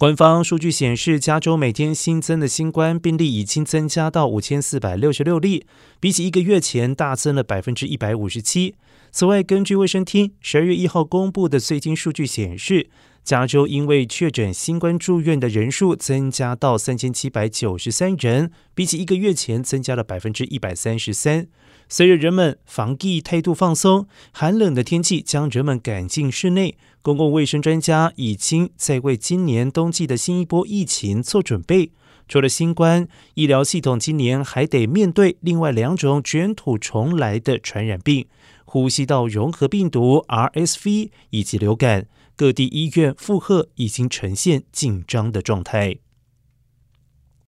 官方数据显示，加州每天新增的新冠病例已经增加到五千四百六十六例，比起一个月前大增了百分之一百五十七。此外，根据卫生厅十二月一号公布的最新数据显示，加州因为确诊新冠住院的人数增加到三千七百九十三人，比起一个月前增加了百分之一百三十三。随着人们防疫态度放松，寒冷的天气将人们赶进室内。公共卫生专家已经在为今年冬季的新一波疫情做准备。除了新冠，医疗系统今年还得面对另外两种卷土重来的传染病——呼吸道融合病毒 （RSV） 以及流感。各地医院负荷已经呈现紧张的状态。